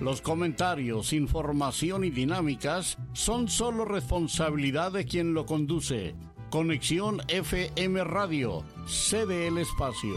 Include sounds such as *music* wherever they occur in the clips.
Los comentarios, información y dinámicas son solo responsabilidad de quien lo conduce. Conexión FM Radio, cede el espacio.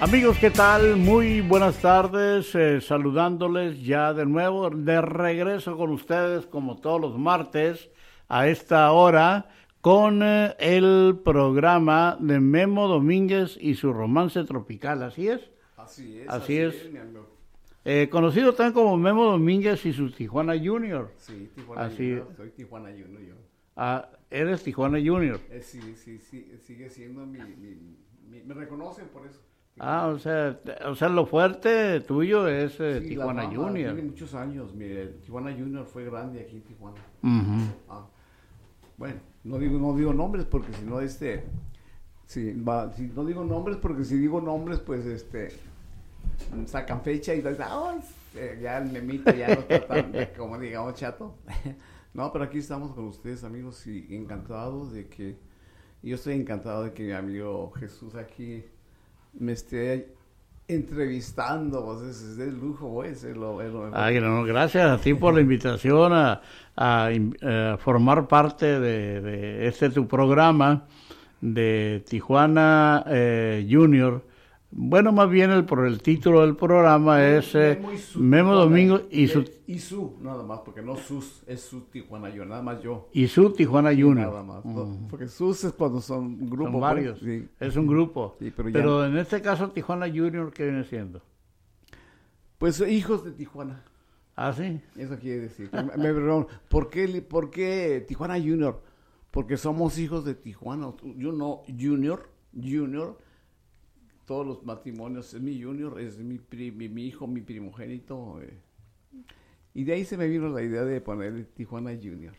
Amigos, ¿qué tal? Muy buenas tardes, eh, saludándoles ya de nuevo, de regreso con ustedes como todos los martes a esta hora con eh, el programa de Memo Domínguez y su romance tropical, ¿así es? Así es. Así, es. Eh, conocido también como Memo Domínguez y su Tijuana Junior. Sí, Tijuana Así- Junior. Soy Tijuana Junior yo. Ah, eres Tijuana Junior. Sí, sí, sí, sigue siendo mi, mi, mi- Me reconocen por eso. Ah, o sea, o sea, lo fuerte tuyo es eh, Sí, la Tijuana fama Junior. Tiene muchos años. Mire, Tijuana Junior fue grande aquí en Tijuana. Ujú. Ah, bueno, no digo, no digo nombres porque si no, este. Sí, va, si no digo nombres porque si digo nombres, pues este. Sacan fecha y dicen, "Ah, eh, ya el memito ya no está tan, *laughs* como digamos, chato. *laughs* no, pero aquí estamos con ustedes, amigos, y encantados de que. Yo estoy encantado de que mi amigo Jesús aquí me esté entrevistando, pues es, lujo, pues, Ay, no, gracias a ti por la invitación a, a eh, formar parte de, de este tu programa de Tijuana eh, Junior. Bueno, más bien el, por el título del programa es eh, Memo y su. Domingo y su, Eh, y su, nada más, porque no sus, es su Tijuana yo, nada más yo. y su Tijuana Junior. Nada más. no, Porque sus es cuando son grupos. Son pues, varios. sí. Es un grupo. Sí, pero pero en este caso Tijuana Junior, ¿qué viene siendo? Pues hijos de Tijuana. Ah, sí. Eso quiere decir. *laughs* Me, me ¿por qué, ¿por qué Tijuana Junior? Porque somos hijos de Tijuana. Yo no, Junior, Junior. Todos los matrimonios es mi Junior, es mi, pri- mi, mi hijo, mi primogénito. eh. Y de ahí se me vino la idea de poner Tijuana Junior.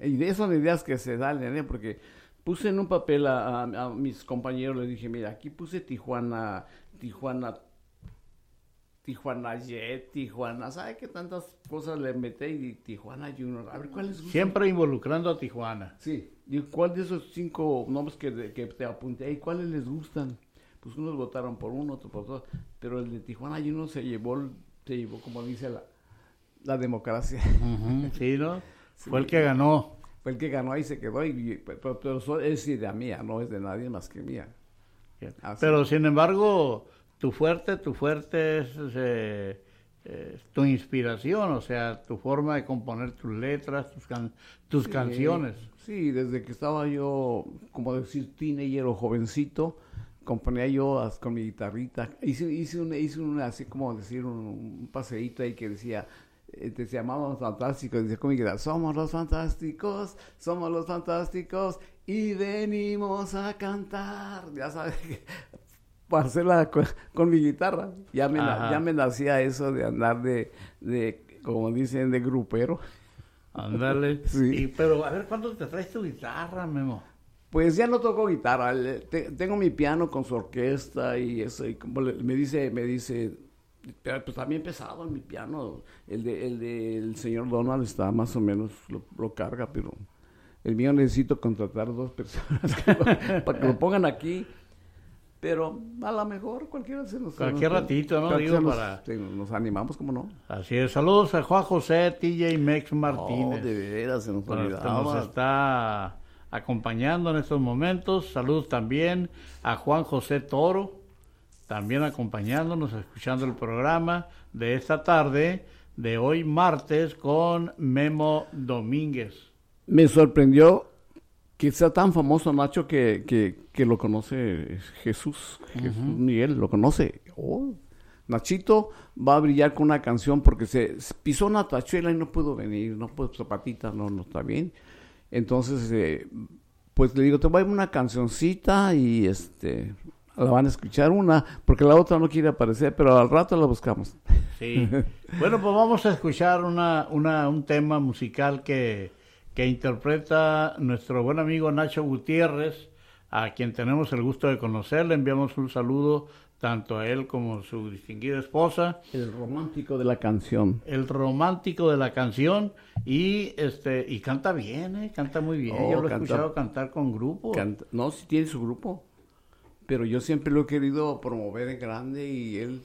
Y de esas son ideas que se dan, ¿eh? porque puse en un papel a, a- a mis compañeros, les dije, mira, aquí puse Tijuana, Tijuana, Tijuana Jet, Tijuana, ¿sabe qué tantas cosas le metí? Y Tijuana Junior, a ver cuál gusta. Siempre involucrando a Tijuana. Sí, y cuál de esos cinco nombres que, que te apunté ahí, cuáles les gustan? Pues unos votaron por uno, otros por otro, pero el de Tijuana Junior se llevó, se llevó como dice la, la democracia. *laughs* Sí, ¿no? Fue el que ganó. Fue el que ganó y se quedó, y, pero, pero eso es idea mía, no es de nadie más que mía. Así. Pero sin embargo, tu fuerte, tu fuerte es eh, eh, tu inspiración, o sea, tu forma de componer tus letras, tus, can- tus Sí, canciones. Sí, desde que estaba yo, como decir, teenager o jovencito, componía yo con mi guitarrita. Hice, hice, un, hice un, así como decir, un, un paseíto ahí que decía, eh, te llamábamos fantásticos, decía con mi guitarra, somos los fantásticos, somos los fantásticos y venimos a cantar. Ya sabes, *laughs* para hacerla con, con mi guitarra. Ya me, ya me nacía eso de andar de, de, como dicen, de grupero. Ándale. *laughs* Sí. Y, pero a ver, ¿cuándo te traes tu guitarra, Memo? Pues ya no toco guitarra, le- te- tengo mi piano con su orquesta y eso, y como le- me dice, me dice, pero pues también pesado mi piano, el de, el del señor Donald está más o menos, lo, lo carga, pero el mío necesito contratar dos personas que lo- *laughs* para que lo pongan aquí, pero a lo mejor cualquiera se nos... Cualquier nos- ratito, ¿no? Digo, nos, para- sí, nos animamos, ¿cómo no? Así es. Saludos a Juan José, TJ Mex Martínez. Oh, de veras, se nos que nos olvidaba. está acompañando en estos momentos. Saludos también a Juan José Toro, también acompañándonos, escuchando el programa de esta tarde, de hoy martes, con Memo Domínguez. Me sorprendió que sea tan famoso Nacho que, que, que lo conoce Jesús. Jesús Miguel lo conoce. Oh, Nachito va a brillar con una canción porque se, pisó una tachuela y no pudo venir, no pudo, zapatita, no, no está bien. Entonces, eh, pues le digo, te voy a una cancioncita y este la van a escuchar una, porque la otra no quiere aparecer, pero al rato la buscamos. Sí. bueno, pues vamos a escuchar una, una, un tema musical que, que interpreta nuestro buen amigo Nacho Gutiérrez, a quien tenemos el gusto de conocer. Le enviamos un saludo tanto a él como su distinguida esposa. El romántico de la canción. El romántico de la canción y este y canta bien, ¿eh? canta muy bien. Oh, Yo lo he escuchado cantar con grupo. Canta- no, si tiene su grupo, pero yo siempre lo he querido promover en grande y él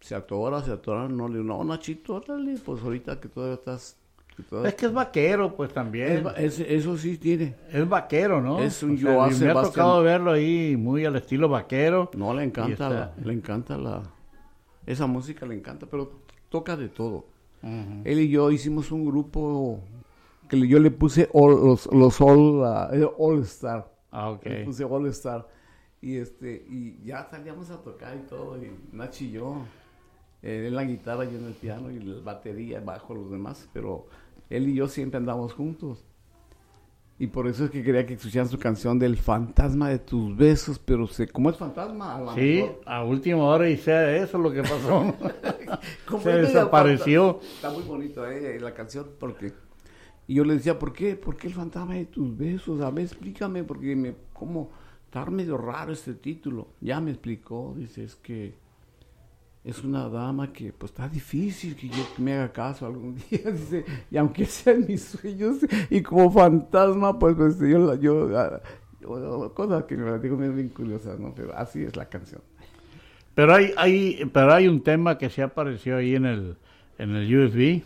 se atora, se atora, no le digo, no, Nachito, órale, pues ahorita que todavía estás... Es que es vaquero, pues también. Es va- es- eso sí tiene. Es vaquero, ¿no? Es un O sea, Joan y me ha Sebastián. tocado verlo ahí muy al estilo vaquero. No, le encanta, Y está- la- le encanta la... Esa música le encanta, pero toca de todo. Él y yo hicimos un grupo que yo le puse all- los, los All, ah, eh, All Star. Ah, ok. Le puse All Star. Y, este, y ya salíamos a tocar y todo, y Nachi y yo. Eh, él la guitarra, yo en el piano, y la batería, bajo los demás. Pero él y yo siempre andamos juntos. Y por eso es que quería que escucharan su canción del fantasma de tus besos, pero se, como es fantasma, a Sí, mejor- a última hora y sea eso lo que pasó. *laughs* Se desapareció. fanta- Está muy bonito eh, la canción porque y yo le decía, ¿por qué? ¿Por qué el fantasma de tus besos? A ver, explícame porque me como está medio raro este título. Ya me explicó, dice, es que es una dama que pues está difícil que yo me haga caso algún *laughs* día, dice, y aunque sean mis sueños y como fantasma, pues, pues yo, la- yo, ah, yo- cosas que me digo bien curiosas, ¿no? Pero así es la canción. Pero hay, hay, pero hay un tema que se apareció ahí en el, en el USB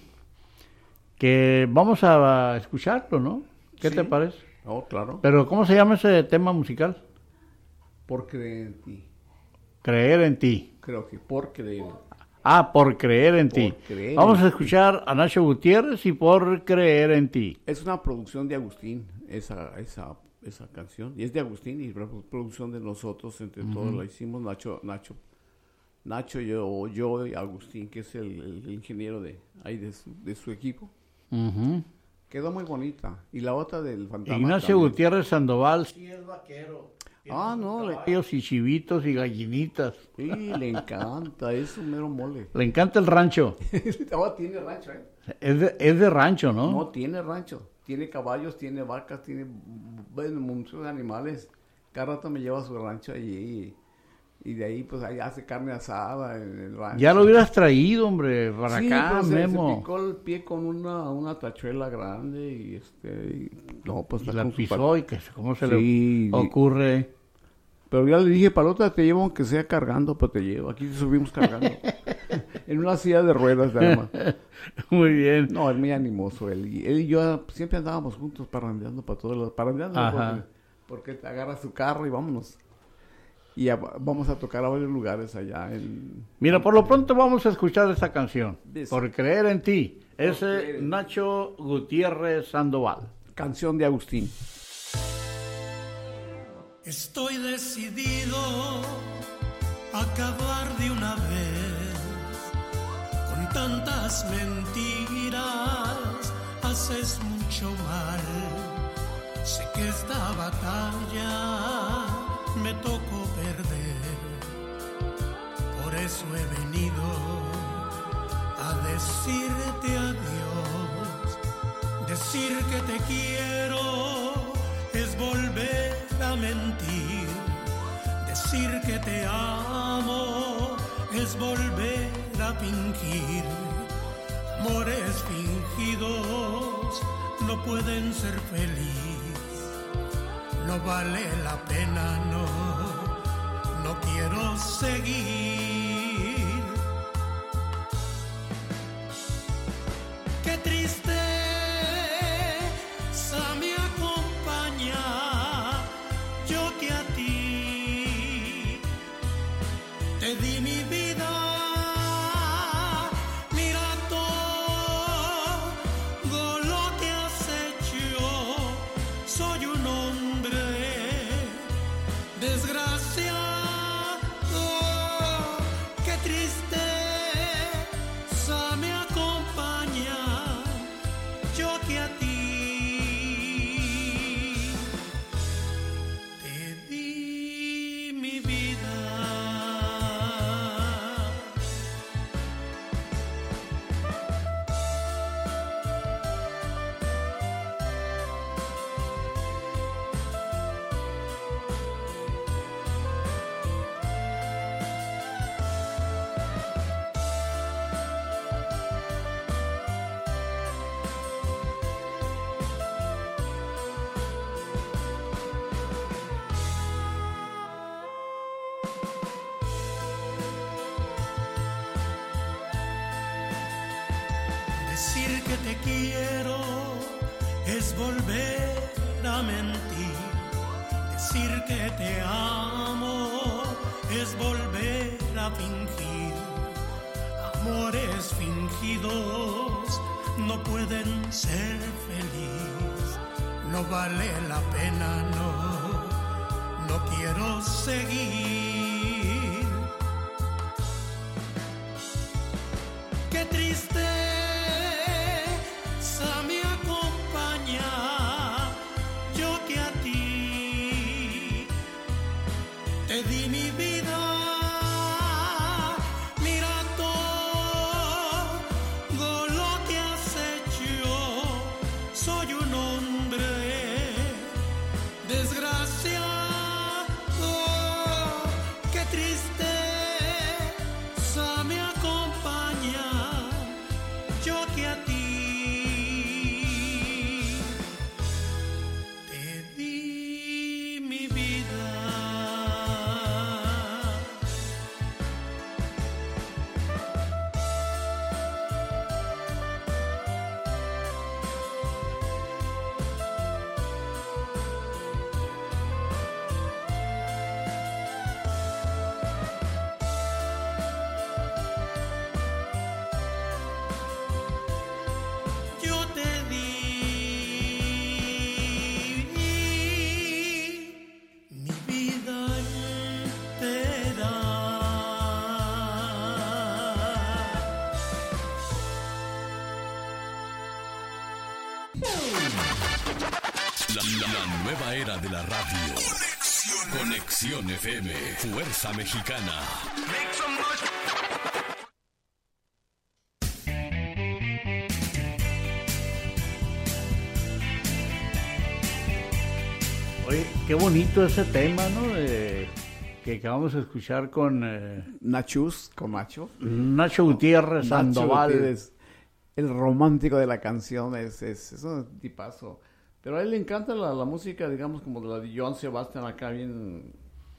que vamos a escucharlo, ¿no? ¿Qué te parece? Oh, claro. Pero ¿cómo se llama ese tema musical? Por creer en ti. Creer en ti. Creo que por creer. Ah, por creer en Por ti. creer Vamos a escuchar a Nacho Gutiérrez y por creer en ti. Es una producción de Agustín, esa, esa, esa canción. Y es de Agustín y producción de nosotros, entre todos la hicimos. Nacho, Nacho, Nacho, yo, yo y Agustín, que es el, el ingeniero de ahí de su, de su equipo. Quedó muy bonita. Y la otra del fantasma. Ignacio también. Gutiérrez Sandoval. Sí, es vaquero. Ah, no, le, Caballos y chivitos y gallinitas. sí, le encanta, es un mero mole. Le encanta el rancho. *laughs* Oh, tiene rancho, ¿eh? Es de, es de rancho, ¿no? No, tiene rancho. Tiene caballos, tiene vacas, tiene bueno, muchos animales. Cada rato me lleva a su rancho allí. Y, y de ahí, pues, ahí hace carne asada en el rancho. Ya lo hubieras traído, hombre, para Sí, acá, pero se- se, Memo. picó el pie con una, una tachuela grande y este... y- no, pues y está la con su pisó y que se- cómo se Sí, le ocurre. Pero ya le dije, palota, te llevo aunque sea cargando, pero te llevo. Aquí subimos cargando. *laughs* en una silla de ruedas, nada más. *laughs* Muy bien. No, es muy animoso él. Y él y yo siempre andábamos juntos parrandeando para todos los... Parrandeando Ajá. porque, te agarra su carro y vámonos. Y vamos a tocar a varios lugares allá en... Mira, por lo pronto vamos a escuchar esta canción. Por creer en ti. Ese. Nacho Gutiérrez Sandoval. Canción de Agustín. Estoy decidido a acabar de una vez con tantas mentiras. Haces mucho mal. Sé que esta batalla me tocó perder. Por eso he venido a decirte adiós. Decir que te quiero mentir. Decir que te amo es volver a fingir. Amores fingidos no pueden ser feliz. No vale la pena, no. No quiero seguir. Desgraciado. Seguir. Era de la radio. Conexión FM. Fuerza Mexicana. Oye, qué bonito ese tema, ¿no? De- que acabamos de escuchar con eh, Nachus con Nacho. Nacho Gutiérrez Nacho Sandoval. Gutiérrez, el romántico de la canción, es, es, es un tipazo. Pero a él le encanta la, la música, digamos, como de la de John Sebastian acá, bien,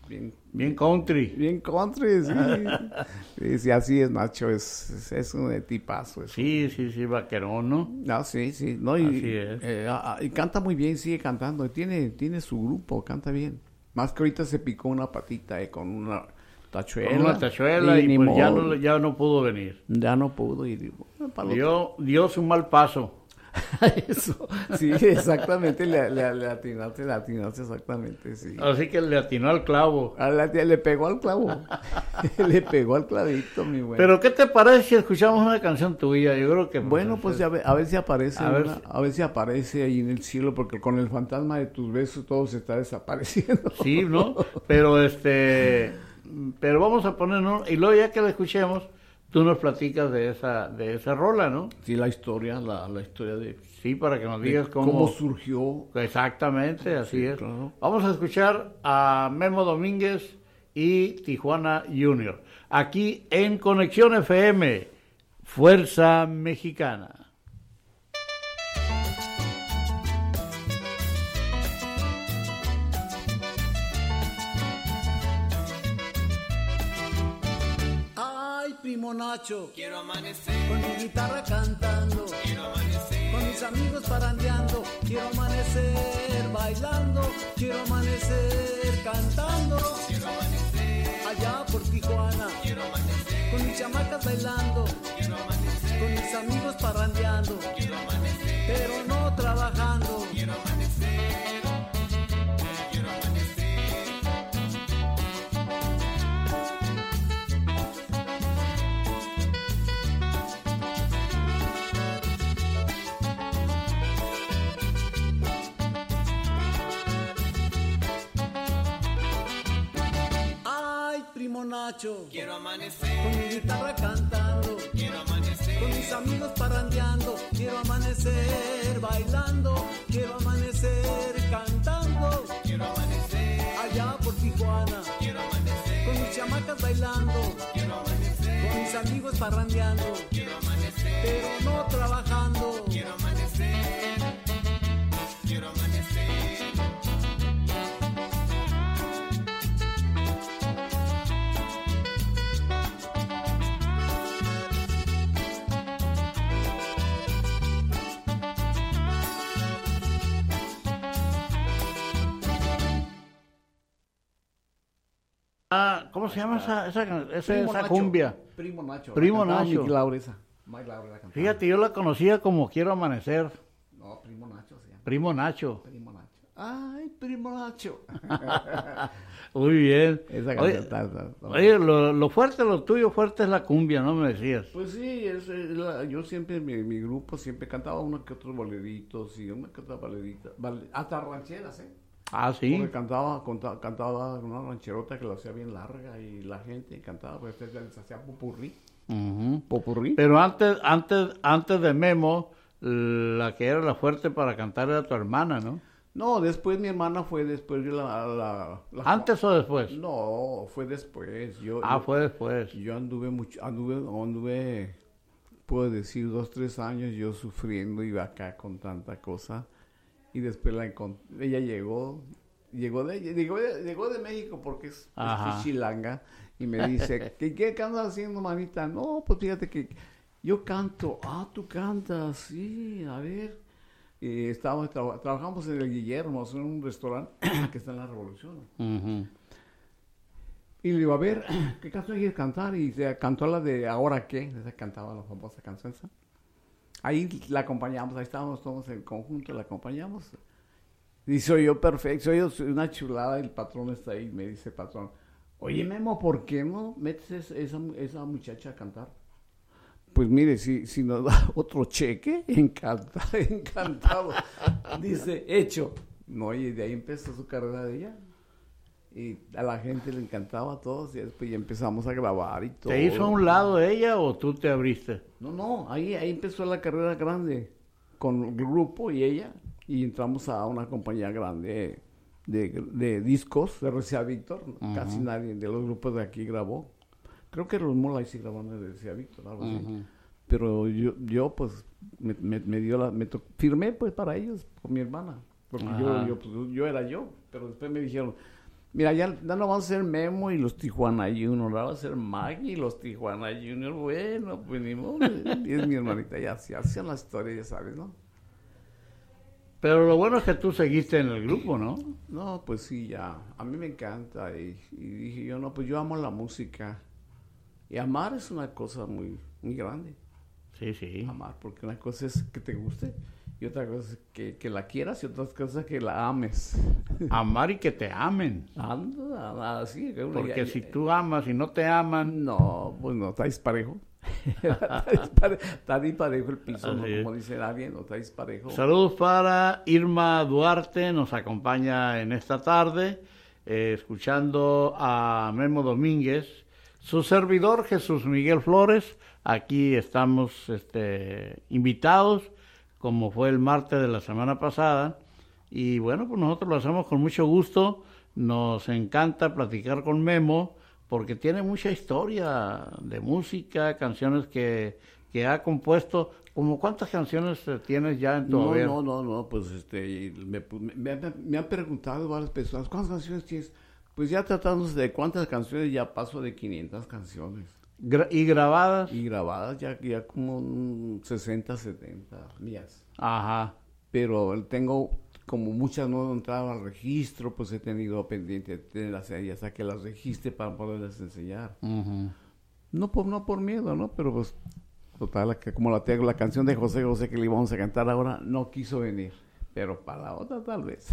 bien, Bien country. bien country, sí. *laughs* sí, sí, así es Nacho, es, es, es un tipazo. Sí, sí, sí, vaquerón, ¿no? Ah, sí, sí. No, y, Así es. eh, ah, ah, y canta muy bien, sigue cantando. y Tiene, tiene su grupo, canta bien. Más que ahorita se picó una patita eh, con una tachuela. Con una tachuela y, ni pues ya no, ya no pudo venir. ya no pudo. Y digo, "Ah, Dio, dio su mal paso. *laughs* Eso, sí, exactamente. Le, le, le atinaste, le atinaste exactamente, sí. Así que le atinó al clavo. A la tía le pegó al clavo. *laughs* *laughs* le pegó al clavito, mi güey. Pero ¿qué te parece si escuchamos una canción tuya? Yo creo que... Bueno, pues a ver si aparece, A ver si- a ver si aparece ahí en el cielo, porque con el fantasma de tus besos todo se está desapareciendo. Sí, ¿no? Pero este... Pero vamos a ponernos... Y luego ya que la escuchemos, tú nos platicas de esa, de esa rola, ¿no? Sí, la historia, la, la historia de Sí, para que nos digas cómo... cómo surgió. Exactamente, así es. claro. Vamos a escuchar a Memo Domínguez y Tijuana Junior. Aquí en Conexión FM, Fuerza Mexicana. Primo Nacho, quiero amanecer. Con mi guitarra cantando, quiero amanecer. Con mis amigos parandeando, quiero amanecer bailando, quiero amanecer cantando, quiero amanecer. Allá por Tijuana, quiero amanecer. Con mis chamacas bailando, quiero amanecer. Con mis amigos parrandeando, quiero amanecer. Pero no trabajando, quiero amanecer. con mi guitarra cantando, quiero amanecer. con mis amigos parrandeando, quiero amanecer bailando, quiero amanecer cantando, quiero amanecer. Allá por Tijuana, quiero amanecer. con mis chamacas bailando, quiero amanecer. con mis amigos parrandeando, quiero amanecer. pero no trabajando, quiero amanecer, Ah, ¿Cómo se llama esa, esa, esa, Primo esa Nacho. cumbia? Primo Nacho. Primo la Nacho. Miki Laura esa. Mike Laura la cantaba. Fíjate, yo la conocía como Quiero Amanecer. No, Primo Nacho se llama. Primo Nacho. Primo Nacho. Ay, Primo Nacho. *laughs* Muy bien. Esa Oye, oye, lo, lo fuerte, lo tuyo fuerte es la cumbia, ¿no me decías? Pues sí, es, la- yo siempre, mi, mi grupo siempre cantaba uno que otros boleritos y una que otra bolerita, bale- hasta rancheras, ¿eh? Ah, sí. Porque cantaba, una rancherota que lo hacía bien larga y la gente cantaba, pues se les hacía popurrí. ¿Popurrí? Pero antes, antes, antes de Memo, la que era la fuerte para cantar era tu hermana, ¿no? No, después mi hermana fue después de la... la- la- ¿Antes o después? No, fue después. Yo, Ah, yo- fue después. Yo anduve mucho, anduve, anduve, puedo decir, dos, tres años yo sufriendo, iba acá con tanta cosa. Y después la encont- ella llegó, llegó de, llegó de, llegó de México porque es, chilanga. Y me dice, *laughs* ¿qué, qué andas haciendo, manita? No, pues fíjate que yo canto. Ah, tú cantas, sí, a ver. Y estábamos, traba- trabajamos en el Guillermo, en un restaurante *clears throat* que está en la Revolución. Y le digo, a ver, *clears throat* ¿qué canción quieres cantar? Y se cantó la de Ahora qué, esa cantaba la famosa canción. Ahí la acompañamos, ahí estábamos todos en conjunto, la acompañamos. Y soy yo perfecto, soy yo una chulada, el patrón está ahí, me dice el patrón, oye Memo, ¿por qué no metes es- esa, esa muchacha a cantar? Pues mire, si, si nos da *laughs* otro cheque, encantado, *laughs* encantado. Dice, hecho. No, y de ahí empezó su carrera de ella. Y a la gente le encantaba a todos y después ya empezamos a grabar y todo. ¿Te hizo a un lado ella o tú te abriste? No, no, ahí, ahí empezó la carrera grande con el grupo y ella y entramos a una compañía grande de, de discos de RCA Víctor. Casi nadie de los grupos de aquí grabó. Creo que los Mola sí grabaron de RCA Víctor, algo así. Pero yo, yo pues me, me- me dio la, me to- firmé pues para ellos, con mi hermana. Porque yo, yo, pues, yo era yo, pero después me dijeron, mira, ya, ya no vamos a ser Memo y los Tijuana Junior, ahora va a ser Maggie y los Tijuana Junior. Bueno, pues ni modo, y *laughs* es mi hermanita, ya, ya hacían la historia, ya sabes, ¿no? Pero lo bueno es que tú seguiste en el grupo, ¿no? No, pues sí, ya, a mí me encanta y, y dije yo, no, pues yo amo la música. Y amar es una cosa muy, muy grande. Sí, sí. amar, porque una cosa es que te guste y otra cosa es que, que la quieras y otra cosa es que la ames. Amar y que te amen. Anda, así. Porque ya- si tú amas y no te aman, No, pues no, está disparejo. *laughs* está, dispare- está disparejo el piso, ¿no? Como dice alguien, no está disparejo. Saludos para Irma Duarte, nos acompaña en esta tarde, eh, escuchando a Memo Domínguez, su servidor Jesús Miguel Flores. Aquí estamos este, invitados, como fue el martes de la semana pasada. Y bueno, pues nosotros lo hacemos con mucho gusto. Nos encanta platicar con Memo porque tiene mucha historia de música, canciones que, que ha compuesto. ¿Como cuántas canciones eh, tienes ya en tu No, haber? no, no, no, pues este, me, me- me- me han preguntado varias personas, ¿cuántas canciones tienes? Pues ya tratándose de cuántas canciones, ya paso de 500 canciones. Gra- ¿Y grabadas? Y grabadas ya, ya como mm, 60, 70 mías. Ajá. Pero tengo, como muchas no entrado al registro, pues he tenido pendiente de tenerlas ahí hasta que las registre para poderles enseñar. Ujú. No por, no por miedo, ¿no? Pero pues, total, como la tengo, la canción de José José que le íbamos a cantar ahora, no quiso venir. Pero para la otra tal vez.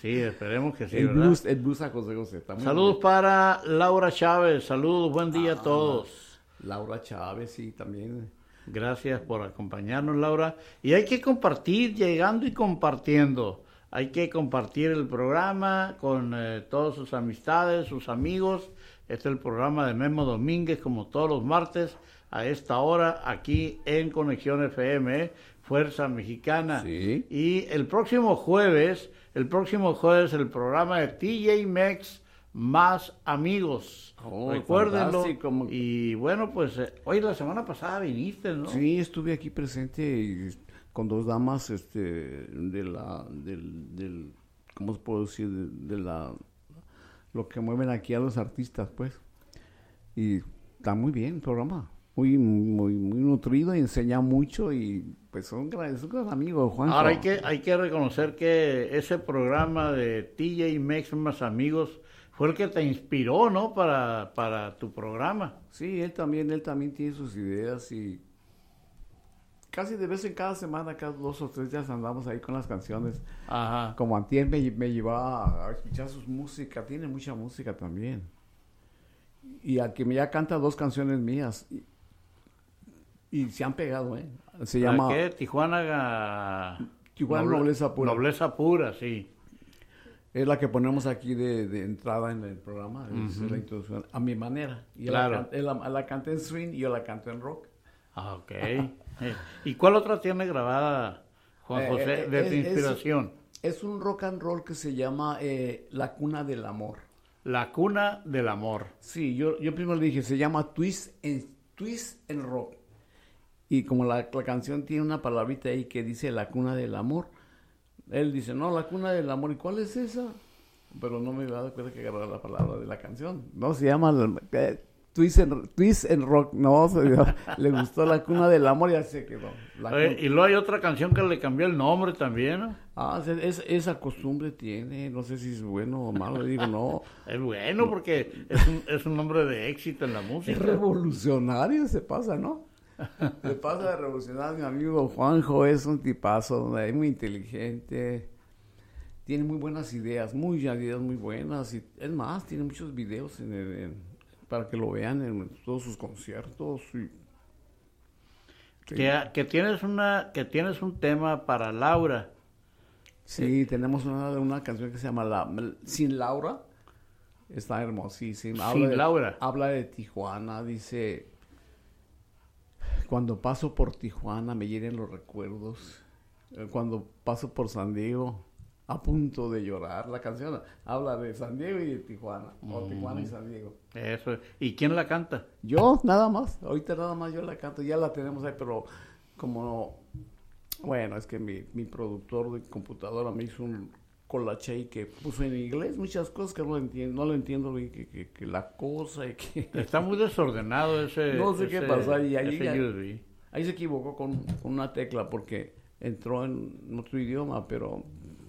Sí, esperemos que sí, el, ¿verdad? blues, el blues a José José. está muy Saludos para Laura Chávez, saludos, buen día a Ah. todos. Laura Chávez, sí, también. Gracias por acompañarnos, Laura. Y hay que compartir, llegando y compartiendo. Hay que compartir el programa con eh, todas sus amistades, sus amigos. Este es el programa de Memo Domínguez, como todos los martes, a esta hora, aquí en Conexión FM, Fuerza Mexicana. Sí. Y el próximo jueves, el próximo jueves, el programa de TJ Mex Más Amigos. Oh, Recuérdenlo. fantástico. Y bueno, pues eh, hoy la semana pasada viniste, ¿no? Sí, estuve aquí presente y con dos damas este, de la, del, del, ¿cómo se puede decir? De, de la, lo que mueven aquí a los artistas, pues. Y está muy bien el programa, muy, muy, muy nutrido y enseña mucho y pues son, gran- son gran amigos, Juan. Ahora hay que, hay que reconocer que ese programa de TJ Mex más amigos fue el que te inspiró, ¿no? Para, para tu programa. Sí, él también, él también tiene sus ideas y casi de vez en cada semana, cada dos o tres días andamos ahí con las canciones. Ajá. Como Antier me, me llevaba a escuchar sus música, tiene mucha música también. Y al que ya canta dos canciones mías. Y, y se han pegado, ¿eh? Se ¿La llama qué? Tijuana... ga- Tijuana Noble- Nobleza Pura. Nobleza pura, sí. Es la que ponemos aquí de, de entrada en el programa, es la introducción, a mi manera. Y Claro. la, él la, la canta en swing y yo la canto en rock. Ah, ok. *laughs* Eh, ¿Y cuál otra tiene grabada, Juan Eh, José, eh, de tu es- inspiración? Es un rock and roll que se llama eh, La Cuna del Amor. La cuna del amor. Sí, yo, yo primero le dije, se llama Twist en, Twist en Rock. Y como la, la canción tiene una palabrita ahí que dice La Cuna del Amor, él dice, no, La Cuna del Amor, ¿y cuál es esa? Pero no me a dar cuenta que agarrar la palabra de la canción. No, se llama eh, Twist, en, Twist en Rock. No, se- *laughs* le gustó La Cuna del Amor y ya se quedó. Oye, y luego hay otra canción que le cambió el nombre también, ¿no? Ah, es- esa costumbre tiene, no sé si es bueno o malo, digo, no. *laughs* Es bueno porque es un, es un nombre de éxito en la Es música. revolucionario, se pasa, ¿no? *laughs* Se pasa de revolucionario. Mi amigo Juanjo es un tipazo, es muy inteligente, tiene muy buenas ideas, muy ideas muy buenas. Y es más, tiene muchos videos en el- en- para que lo vean en todos sus conciertos. y- Que, que tienes una que tienes un tema para Laura. Sí, tenemos una, una canción que se llama La- Sin Laura. Está hermosísima. Sin de, Laura. Habla de Tijuana, dice, cuando paso por Tijuana me hieren los recuerdos. Eh, Cuando paso por San Diego, a punto de llorar. La canción habla de San Diego y de Tijuana. O Tijuana y San Diego. Eso. ¿Y quién la canta? Yo, nada más. Ahorita nada más yo la canto. Ya la tenemos ahí, pero como... Bueno, es que mi, mi productor de computadora me hizo un colache y que puso en inglés muchas cosas que no entiendo, no lo entiendo bien, que, que, que la cosa y que... *laughs* Está muy desordenado ese. No sé qué ese- pasó ahí, ahí se equivocó con, con una tecla porque entró en otro idioma, pero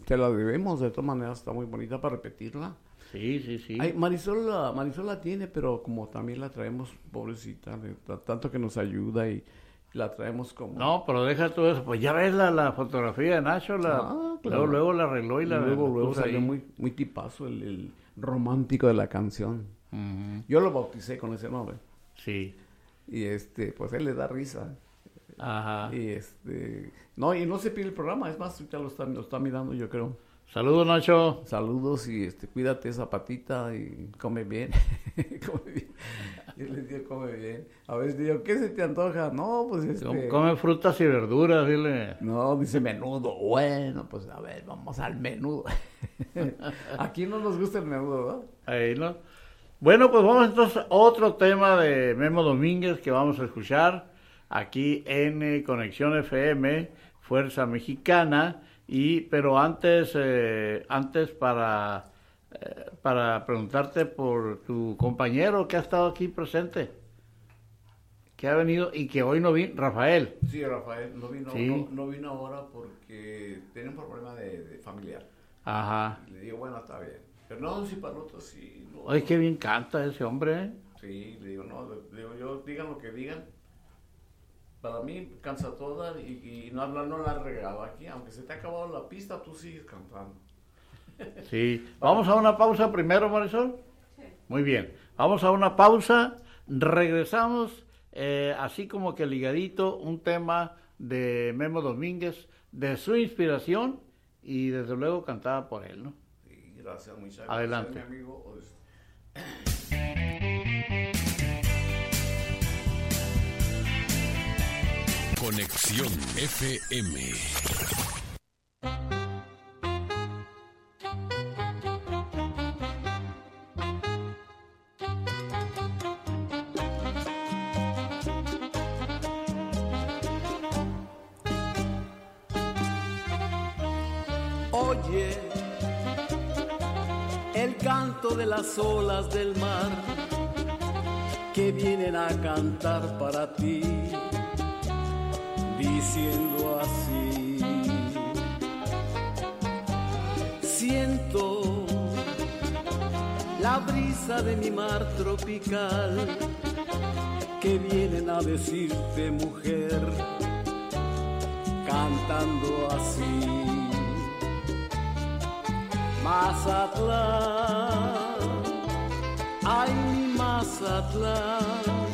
te la debemos, de todas maneras está muy bonita para repetirla. Sí, sí, sí. Ay, Marisol, la, Marisol la tiene, pero como también la traemos, pobrecita, de tanto que nos ayuda y la traemos como... No, pero deja todo eso. Pues ya ves la, la fotografía de Nacho. La, Ah, claro. luego, luego la arregló y la luego, luego salió ahí. muy, muy tipazo el, el romántico de la canción. Yo lo bauticé con ese nombre. Sí. Y este, pues él le da risa. Ajá. Y este, no, y no se pide el programa, es más, ahorita lo está, lo está mirando, yo creo. Saludos, Nacho. Saludos y este, cuídate esa patita y come bien. *laughs* come bien. *laughs* Yo le digo, come bien. A veces digo, ¿qué se te antoja? No, pues este. Com- Come frutas y verduras, dile. No, dice menudo. Bueno, pues a ver, vamos al menudo. *laughs* Aquí no nos gusta el menudo, ¿verdad? Ahí, ¿no? Bueno, pues vamos entonces a otro tema de Memo Domínguez que vamos a escuchar aquí en eh, Conexión FM, Fuerza Mexicana. Y, pero antes, eh, antes para, eh, para preguntarte por tu compañero que ha estado aquí presente, que ha venido y que hoy no vino, Rafael. Sí, Rafael, no vino, Sí. no, no vino ahora porque tiene un problema de, de familiar. Ajá. Y le digo, bueno, está bien. Pero no, si para otro sí. No, Ay, qué bien canta ese hombre. ¿eh? Sí, le digo, no, le digo yo, digan lo que digan. Para mí cansa toda y, y no, no la regado aquí. Aunque se te ha acabado la pista, tú sigues cantando. Sí. Vamos a una pausa primero, Marisol. Muy bien. Vamos a una pausa. Regresamos, eh, así como que ligadito, un tema de Memo Domínguez, de su inspiración y desde luego cantada por él, ¿no? Sí, gracias, muchas Adelante. gracias, mi amigo. Pues, Conexión FM. Las olas del mar que vienen a cantar para ti, diciendo así. Siento la brisa de mi mar tropical, que vienen a decirte mujer, cantando así. Mazatlán, ay mi Mazatlán,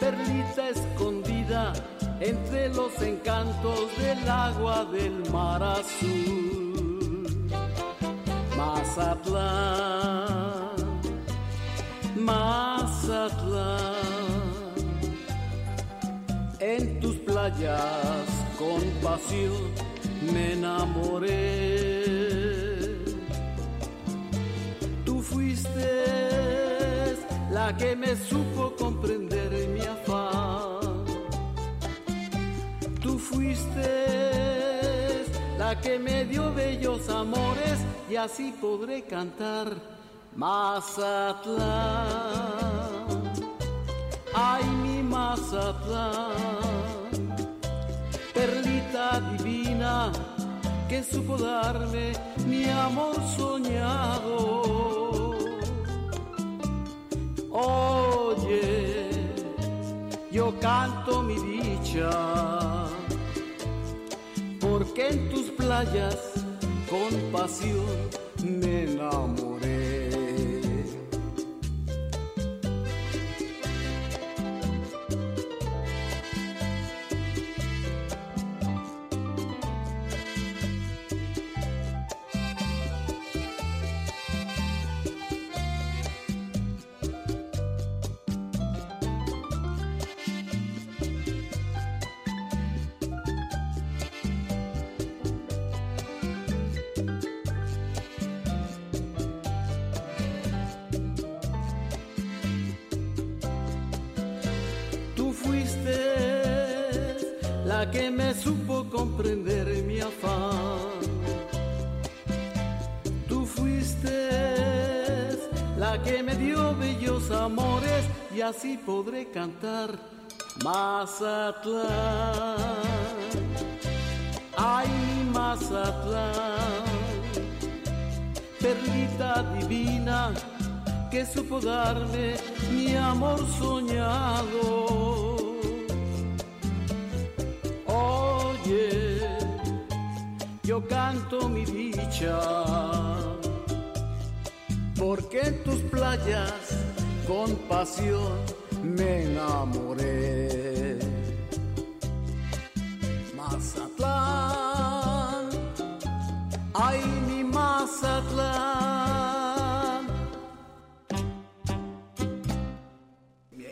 perlita escondida entre los encantos del agua del mar azul. Mazatlán, Mazatlán, en tus playas con pasión me enamoré. Fuiste la que me supo comprender mi afán. Tú fuiste la que me dio bellos amores y así podré cantar Mazatlán. Ay, mi Mazatlán, perlita divina que supo darme mi amor soñado. Porque en tus playas con pasión me enamoré. Podré cantar Mazatlán. Ay, Mazatlán, perlita divina que supo darme mi amor soñado. Oye, yo canto mi dicha, porque en tus playas con pasión me enamoré. Mazatlán, ay mi Mazatlán.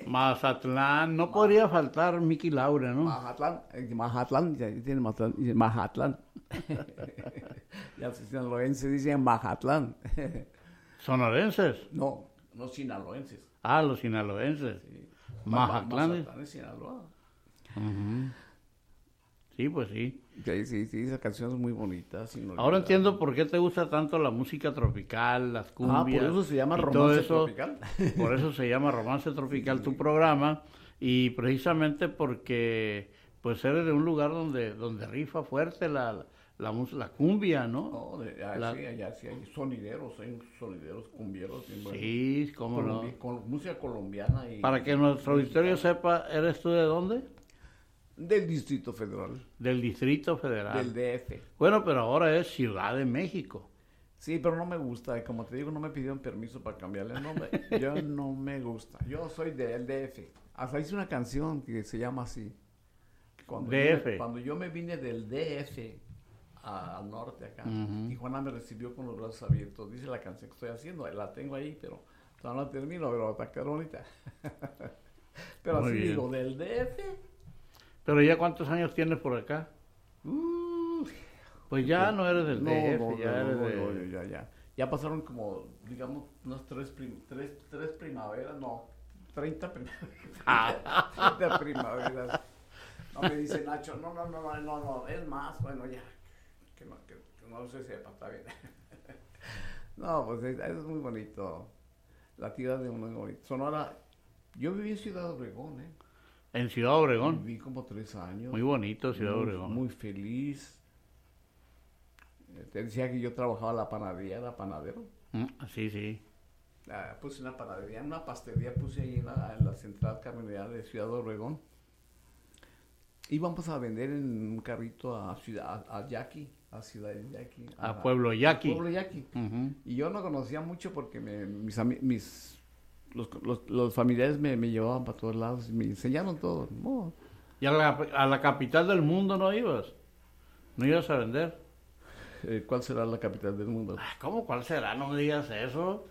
Mazatlán, no podría faltar Miki Laura, ¿no? Mazatlán, eh, Mazatlán, ya tiene Mazatlán, Mazatlán. *laughs* ya los sinaloenses dicen Mazatlán. Sonorenses. no, no sinaloenses. Ah, los sinaloenses. Mazatlán. Mazatlán es Sinaloa. Sí, pues sí. Sí, sí, sí, esa canción es muy bonita. sin Ahora entiendo por qué te gusta tanto la música tropical, las cumbias. Ah, por eso se llama romance eso. tropical. Por eso se llama Romance Tropical tu programa y precisamente porque pues eres de un lugar donde donde rifa fuerte la la, la cumbia, ¿no? No, de- ah, sí, allá sí hay sonideros, hay sonideros cumbieros. Sí, cómo no. Con música colombiana y Para que nuestro auditorio sepa, ¿eres tú de dónde? del Distrito Federal, Del Distrito Federal. del DF. Bueno, pero ahora es Ciudad de México. Sí, pero no me gusta, y como te digo, no me pidieron permiso para cambiarle el nombre. *laughs* Yo no me gusta. Yo soy del DF. Hasta hice una canción que se llama así. Cuando Yo DF. me, cuando yo me vine del DF a- al norte acá, Tijuana me recibió con los brazos abiertos. Dice la canción que estoy haciendo, la tengo ahí, pero todavía no la termino, pero está quedar bonita. *laughs* pero Muy así bien. digo, del DF. Pero ya cuántos años tienes por acá? Uh, Pues ya no eres del no, DF, no, ya eres de... ya, ya. Ya pasaron como, digamos, unas tres, prim- tres, tres primaveras, no, 30 *laughs* primaveras. 30 primaveras. No me dice Nacho, no, no, no, no, no, no, es más, bueno, ya, que no, que, que no se sepa, está bien. *laughs* no, pues es, es muy bonito. La tierra de muy bonito. Sonora, yo viví en Ciudad Obregón, ¿eh? En Ciudad Obregón. Viví como tres años. Muy bonito Ciudad muy, Obregón. Muy feliz. Te decía que yo trabajaba en la panadería, era panadero. Mm, Sí, sí. Ah, puse una panadería, una pastelería puse ahí en la, en la central camionera de Ciudad Obregón. Íbamos a vender en un carrito a Ciudad, a, a Yaqui, a Ciudad Yaqui. A Pueblo Yaqui. Pueblo Yaqui. Y yo no conocía mucho porque me- mis, mis los, los- los familiares me, me llevaban para todos lados y me enseñaron todo. ¿Y a la, a la capital del mundo no ibas? ¿No ibas a vender? eh, ¿Cuál será la capital del mundo? Ah, ¿Cómo? ¿Cuál será? No me digas eso.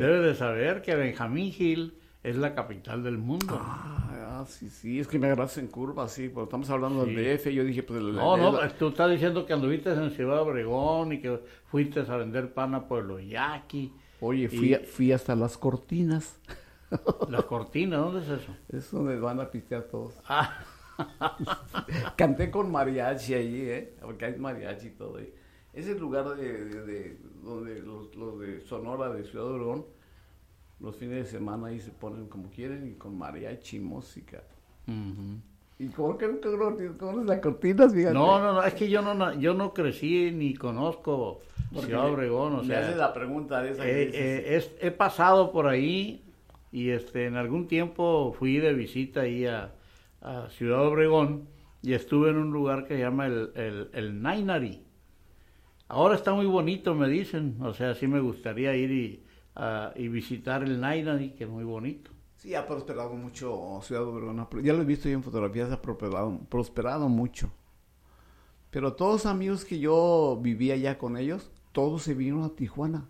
Debes de saber que Benjamín Hill es la capital del mundo. Ah, sí, sí, es que me agarras en curva, sí, porque estamos hablando Sí. del DF, yo dije, pues... el- No, el- no, el- tú estás diciendo que anduviste en Ciudad Obregón y que fuiste a vender pan a Pueblo Yaqui. Oye, fui, y- a- fui hasta las cortinas. *laughs* Las cortinas, ¿dónde es eso? Es donde van a pistear todos. *laughs* Ah, *laughs* Canté con mariachi allí, ¿eh? Porque hay mariachi y todo ahí. Es el lugar de, de- de- donde los, los de Sonora, de Ciudad Obregón, los fines de semana ahí se ponen como quieren y con mariachi, música. ujú. ¿Y cómo que conoces las cortinas? Fíjate. No, no, no, es que yo no, yo no crecí ni conozco Ciudad Obregón, o me sea, haces la pregunta esa que eh, eh, es- he pasado por ahí y este en algún tiempo fui de visita ahí a, a Ciudad Obregón y estuve en un lugar que se llama el, el, el Nainari. Ahora está muy bonito, me dicen, o sea, sí me gustaría ir y, a- y visitar el Nainari, que es muy bonito. Sí, ha prosperado mucho Ciudad Obregón. Ya lo he visto yo en fotografías, ha prosperado, prosperado mucho. Pero todos los amigos que yo vivía ya con ellos, todos se vinieron a Tijuana.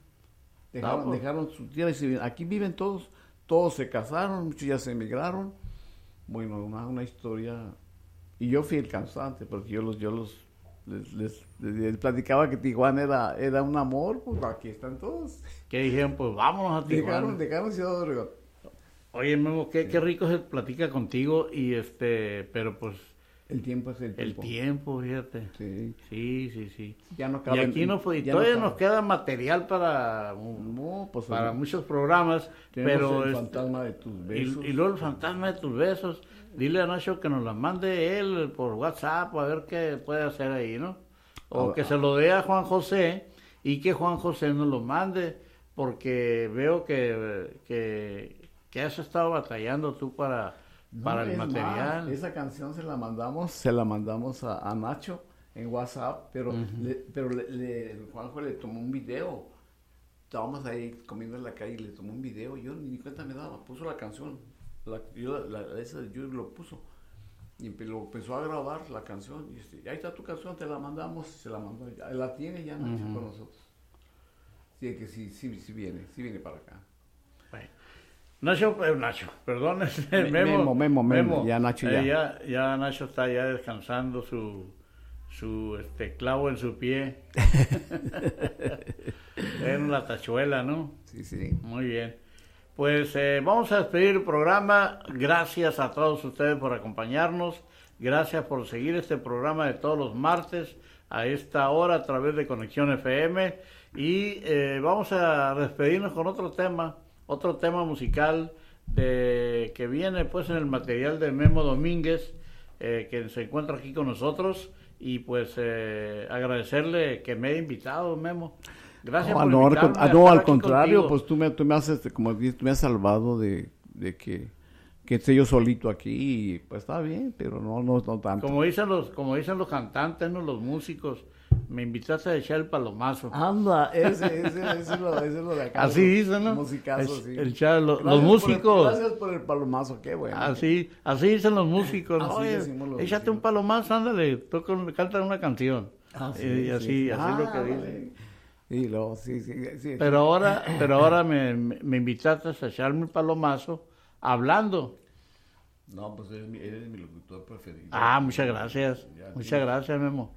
Dejaron, Ah, pues. dejaron su tierra y se vinieron. Aquí viven todos, todos se casaron, muchos ya se emigraron. Bueno, una, una historia. Y yo fui el cansante, porque yo los, yo los, les, les- les platicaba que Tijuana era, era un amor, pues aquí están todos. Que dijeron, pues vámonos a Tijuana. Dejaron, dejaron Ciudad Obregón. Oye, Memo, qué, qué rico se platica contigo y este, pero pues El tiempo es el el tiempo. tiempo, fíjate. Sí. Sí, sí, sí. Ya no Y cabe. aquí no fue, y todavía nos queda material para, No, pues para muchos programas, tenemos pero el este, fantasma de tus besos. y, y luego el fantasma de tus besos, dile a Nacho que nos la mande él por WhatsApp a ver qué puede hacer ahí, ¿no? O Ah, que ah. se lo dé a Juan José y que Juan José nos lo mande, porque veo que, que, que has estado batallando tú para, No, para el más, material. esa canción se la mandamos, se la mandamos a, a Nacho en WhatsApp, pero, le, pero le, le- Juanjo le tomó un video. Estábamos ahí comiendo en la calle y le tomó un video. Yo ni cuenta me daba, puso la canción. La, yo, la, la- esa de yo lo puso. Y lo empezó a grabar la canción. Y este, ahí está tu canción, te la mandamos. Se la mandó. ya- La tiene ya Nacho con nosotros. Sí, que sí, sí, sí viene, sí viene para acá. Bueno. Nacho, eh, Nacho, perdón, *laughs* este, Me- Memo, Memo, Memo, Memo, ya Nacho eh, ya. ya. ya Nacho está ya descansando su, su este, clavo en su pie. *laughs* *laughs* en la tachuela, ¿no? Sí, sí. Muy bien. Pues eh, vamos a despedir el programa. Gracias a todos ustedes por acompañarnos. Gracias por seguir este programa de todos los martes a esta hora a través de Conexión FM. Y eh, vamos a despedirnos con otro tema, otro tema musical de, que viene pues en el material de Memo Domínguez, eh, que se encuentra aquí con nosotros. Y pues eh, agradecerle que me haya invitado, Memo. Gracias No, por no, al, ah, no, al contrario, contigo. pues tú me, tú me has, como tú me has salvado de, de que, que esté yo solito aquí, y pues está bien, pero no, no, no tanto. Como dicen los, como dicen los cantantes, ¿no? los músicos, me invitaste a echar el palomazo. Anda, ese, ese, ese es lo, ese es lo de acá. Así dicen, ¿no? Musicazo, El- sí. el chavo, lo- los Gracias por el- músicos. gracias por el palomazo, qué bueno. Así, así dicen los músicos. ¿no? Así Oye, decimos los échate un músicos. palomazo, ándale, toca, un- canta una canción. Así, Eh, y sí, así, sí. así es lo Ah, que dicen. vale. Y luego, sí, sí, sí. Pero ahora, pero ahora me, me, me invitaste a echarme el palomazo hablando. No, pues eres mi, eres mi locutor preferido. Ah, muchas gracias. Ya, Muchas sí. gracias, Memo.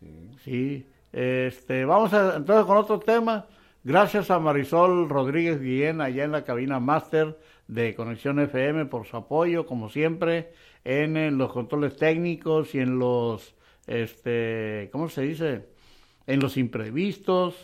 Sí. Sí, este, vamos a, entonces con otro tema. Gracias a Marisol Rodríguez Guillén, allá en la cabina máster de Conexión FM, por su apoyo, como siempre, en, eh, los controles técnicos y en los, este, ¿cómo se dice? En los imprevistos,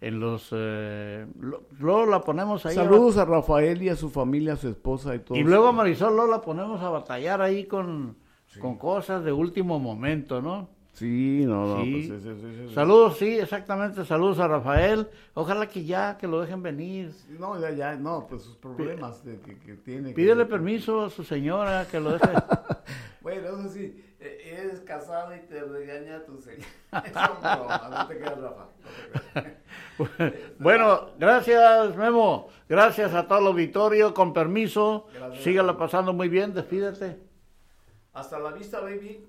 en los, eh, lo- luego la ponemos ahí. Saludos a Rafael y a su familia, a su esposa y todo. y luego a Marisol luego la ponemos a batallar ahí con, con cosas de último momento, ¿no? Sí, no, no. Sí. pues, sí, sí. Saludos, sí, exactamente. Saludos a Rafael. Ojalá que ya, que lo dejen venir. No, ya, ya, no, pues sus problemas de que, que tiene. que- Pídele permiso a su señora que lo deje. *laughs* Bueno, eso sí, eres casado y te regaña tu una *laughs* broma, no te creas, Rafa. No te creas. *laughs* bueno, gracias, Memo. Gracias a todo el auditorio. Con permiso. Gracias. Sígala pasando muy bien. Despídete. Hasta la vista, baby.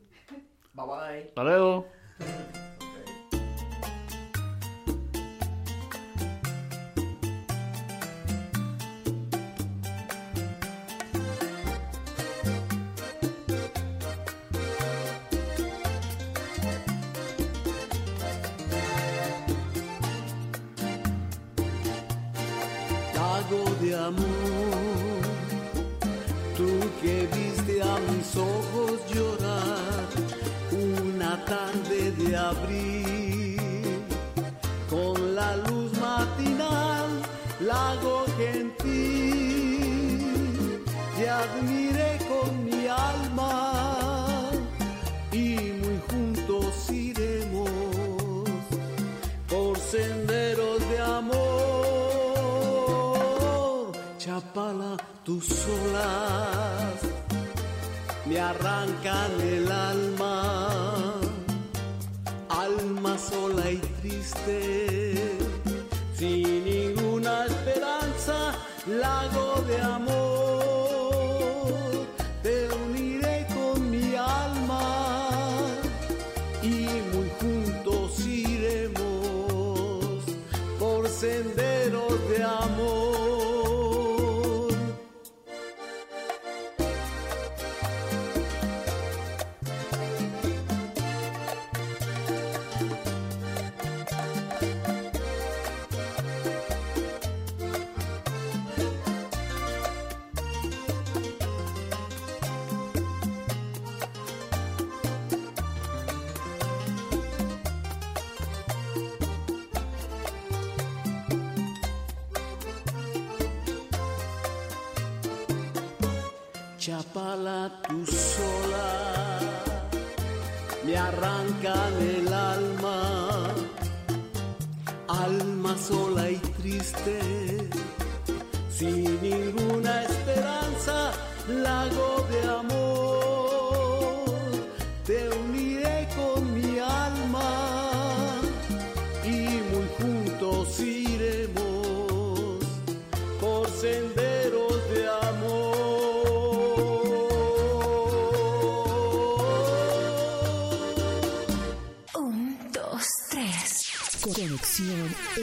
Bye bye. Hasta luego. Admiré con mi alma y muy juntos iremos por senderos de amor. Chapala, tus olas me arrancan el alma, alma sola y triste, Chapala tu sola, me arrancan el alma, alma sola y triste, sin ninguna esperanza, lago de amor,